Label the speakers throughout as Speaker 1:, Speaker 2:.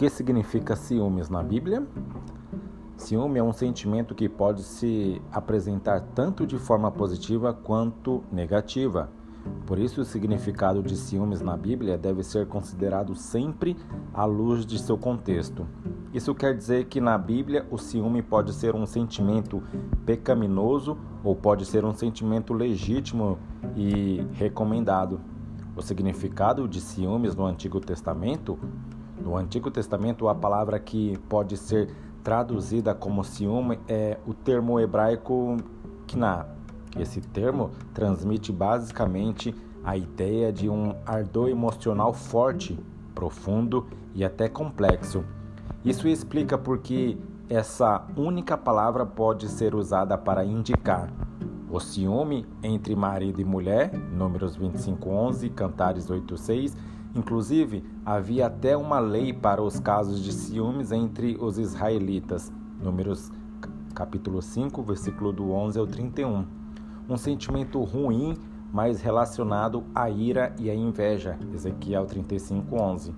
Speaker 1: que significa ciúmes na Bíblia? Ciúme é um sentimento que pode se apresentar tanto de forma positiva quanto negativa. Por isso, o significado de ciúmes na Bíblia deve ser considerado sempre à luz de seu contexto. Isso quer dizer que na Bíblia o ciúme pode ser um sentimento pecaminoso ou pode ser um sentimento legítimo e recomendado. O significado de ciúmes no Antigo Testamento no Antigo Testamento, a palavra que pode ser traduzida como ciúme é o termo hebraico kna. Esse termo transmite basicamente a ideia de um ardor emocional forte, profundo e até complexo. Isso explica porque essa única palavra pode ser usada para indicar o ciúme entre marido e mulher, Números 25:11, Cantares 8:6 Inclusive, havia até uma lei para os casos de ciúmes entre os israelitas. Números capítulo 5, versículo do 11 ao 31. Um sentimento ruim, mas relacionado à ira e à inveja. Ezequiel 35, 11.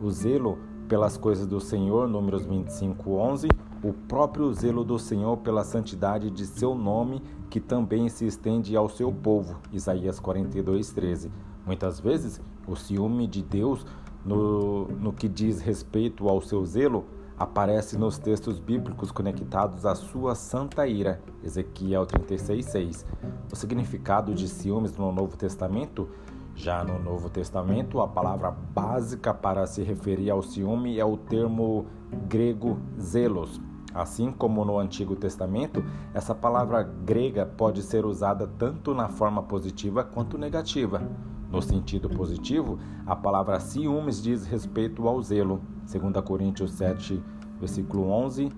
Speaker 1: O zelo pelas coisas do Senhor, Números 25, 11. O próprio zelo do Senhor pela santidade de seu nome, que também se estende ao seu povo. Isaías 42, 13. Muitas vezes, o ciúme de Deus, no, no que diz respeito ao seu zelo, aparece nos textos bíblicos conectados à sua santa ira, Ezequiel 36:6. O significado de ciúmes no Novo Testamento, já no Novo Testamento, a palavra básica para se referir ao ciúme é o termo grego zelos. Assim como no Antigo Testamento, essa palavra grega pode ser usada tanto na forma positiva quanto negativa. No sentido positivo, a palavra ciúmes diz respeito ao zelo. 2 Coríntios 7, versículo 11,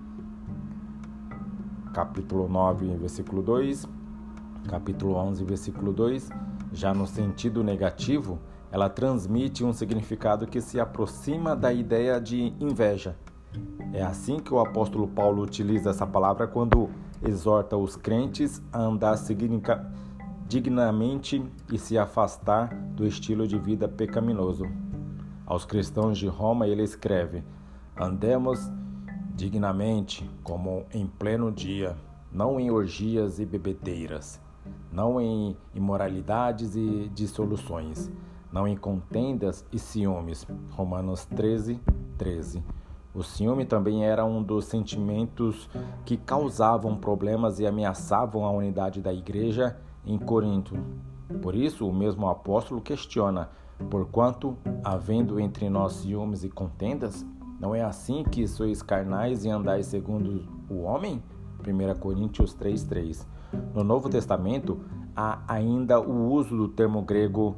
Speaker 1: capítulo 9, versículo 2, capítulo 11, versículo 2. Já no sentido negativo, ela transmite um significado que se aproxima da ideia de inveja. É assim que o apóstolo Paulo utiliza essa palavra quando exorta os crentes a andar significativamente dignamente e se afastar do estilo de vida pecaminoso. Aos cristãos de Roma, ele escreve: Andemos dignamente, como em pleno dia, não em orgias e bebedeiras, não em imoralidades e dissoluções, não em contendas e ciúmes. Romanos 13, 13. O ciúme também era um dos sentimentos que causavam problemas e ameaçavam a unidade da igreja em Corinto. Por isso, o mesmo apóstolo questiona: Porquanto, havendo entre nós ciúmes e contendas, não é assim que sois carnais e andais segundo o homem? 1 Coríntios 3,3. No Novo Testamento, há ainda o uso do termo grego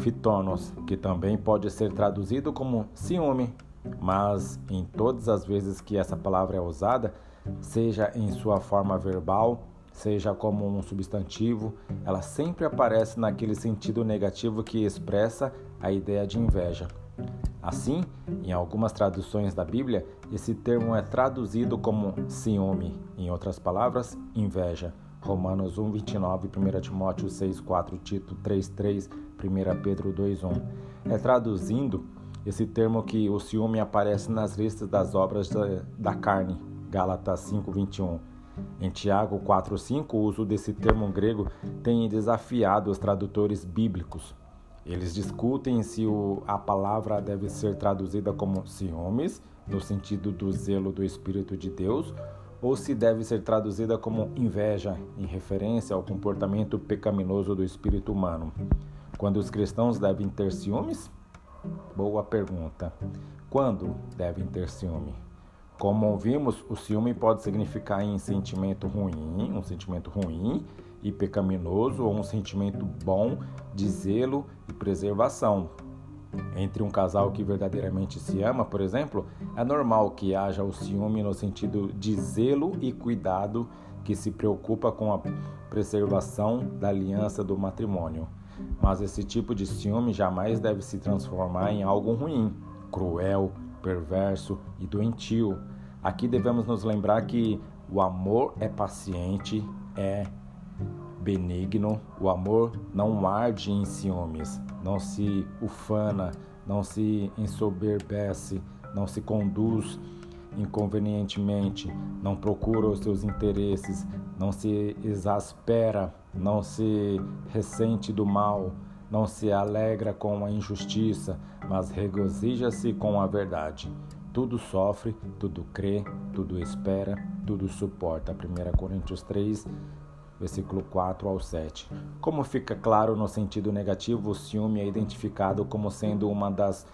Speaker 1: fitonos, que também pode ser traduzido como ciúme, mas em todas as vezes que essa palavra é usada, seja em sua forma verbal seja como um substantivo, ela sempre aparece naquele sentido negativo que expressa a ideia de inveja. Assim, em algumas traduções da Bíblia, esse termo é traduzido como ciúme, em outras palavras, inveja. Romanos 1, 29, 1 Timóteo 6, 4, Tito 3, 3, 1 Pedro 2, 1. É traduzindo esse termo que o ciúme aparece nas listas das obras da, da carne, Gálatas 5, 21. Em Tiago 4,5, o uso desse termo grego tem desafiado os tradutores bíblicos. Eles discutem se a palavra deve ser traduzida como ciúmes, no sentido do zelo do Espírito de Deus, ou se deve ser traduzida como inveja, em referência ao comportamento pecaminoso do espírito humano. Quando os cristãos devem ter ciúmes? Boa pergunta. Quando devem ter ciúme? Como vimos, o ciúme pode significar em sentimento ruim, um sentimento ruim e pecaminoso, ou um sentimento bom de zelo e preservação. Entre um casal que verdadeiramente se ama, por exemplo, é normal que haja o ciúme no sentido de zelo e cuidado que se preocupa com a preservação da aliança do matrimônio. Mas esse tipo de ciúme jamais deve se transformar em algo ruim, cruel, perverso e doentio. Aqui devemos nos lembrar que o amor é paciente, é benigno, o amor não arde em ciúmes, não se ufana, não se ensoberbece, não se conduz inconvenientemente, não procura os seus interesses, não se exaspera, não se ressente do mal, não se alegra com a injustiça, mas regozija-se com a verdade. Tudo sofre, tudo crê, tudo espera, tudo suporta. 1 Coríntios 3, versículo 4 ao 7. Como fica claro no sentido negativo, o ciúme é identificado como sendo uma das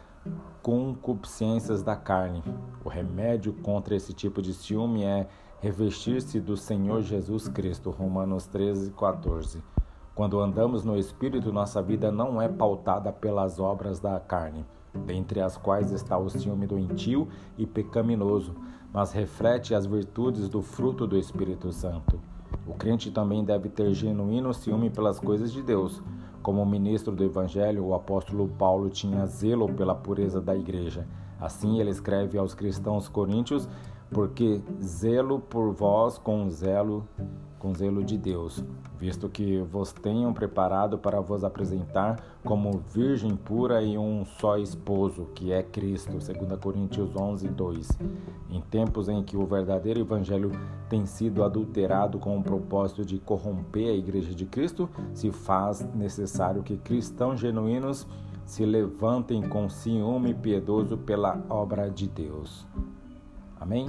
Speaker 1: concupiscências da carne. O remédio contra esse tipo de ciúme é revestir-se do Senhor Jesus Cristo. Romanos 13, 14. Quando andamos no Espírito, nossa vida não é pautada pelas obras da carne, dentre as quais está o ciúme doentio e pecaminoso, mas reflete as virtudes do fruto do Espírito Santo. O crente também deve ter genuíno ciúme pelas coisas de Deus. Como ministro do Evangelho, o apóstolo Paulo tinha zelo pela pureza da igreja. Assim, ele escreve aos cristãos coríntios: Porque zelo por vós com zelo com zelo de Deus, visto que vos tenham preparado para vos apresentar como virgem pura e um só esposo, que é Cristo, 2 Coríntios 11, 2. Em tempos em que o verdadeiro evangelho tem sido adulterado com o propósito de corromper a igreja de Cristo, se faz necessário que cristãos genuínos se levantem com ciúme piedoso pela obra de Deus. Amém?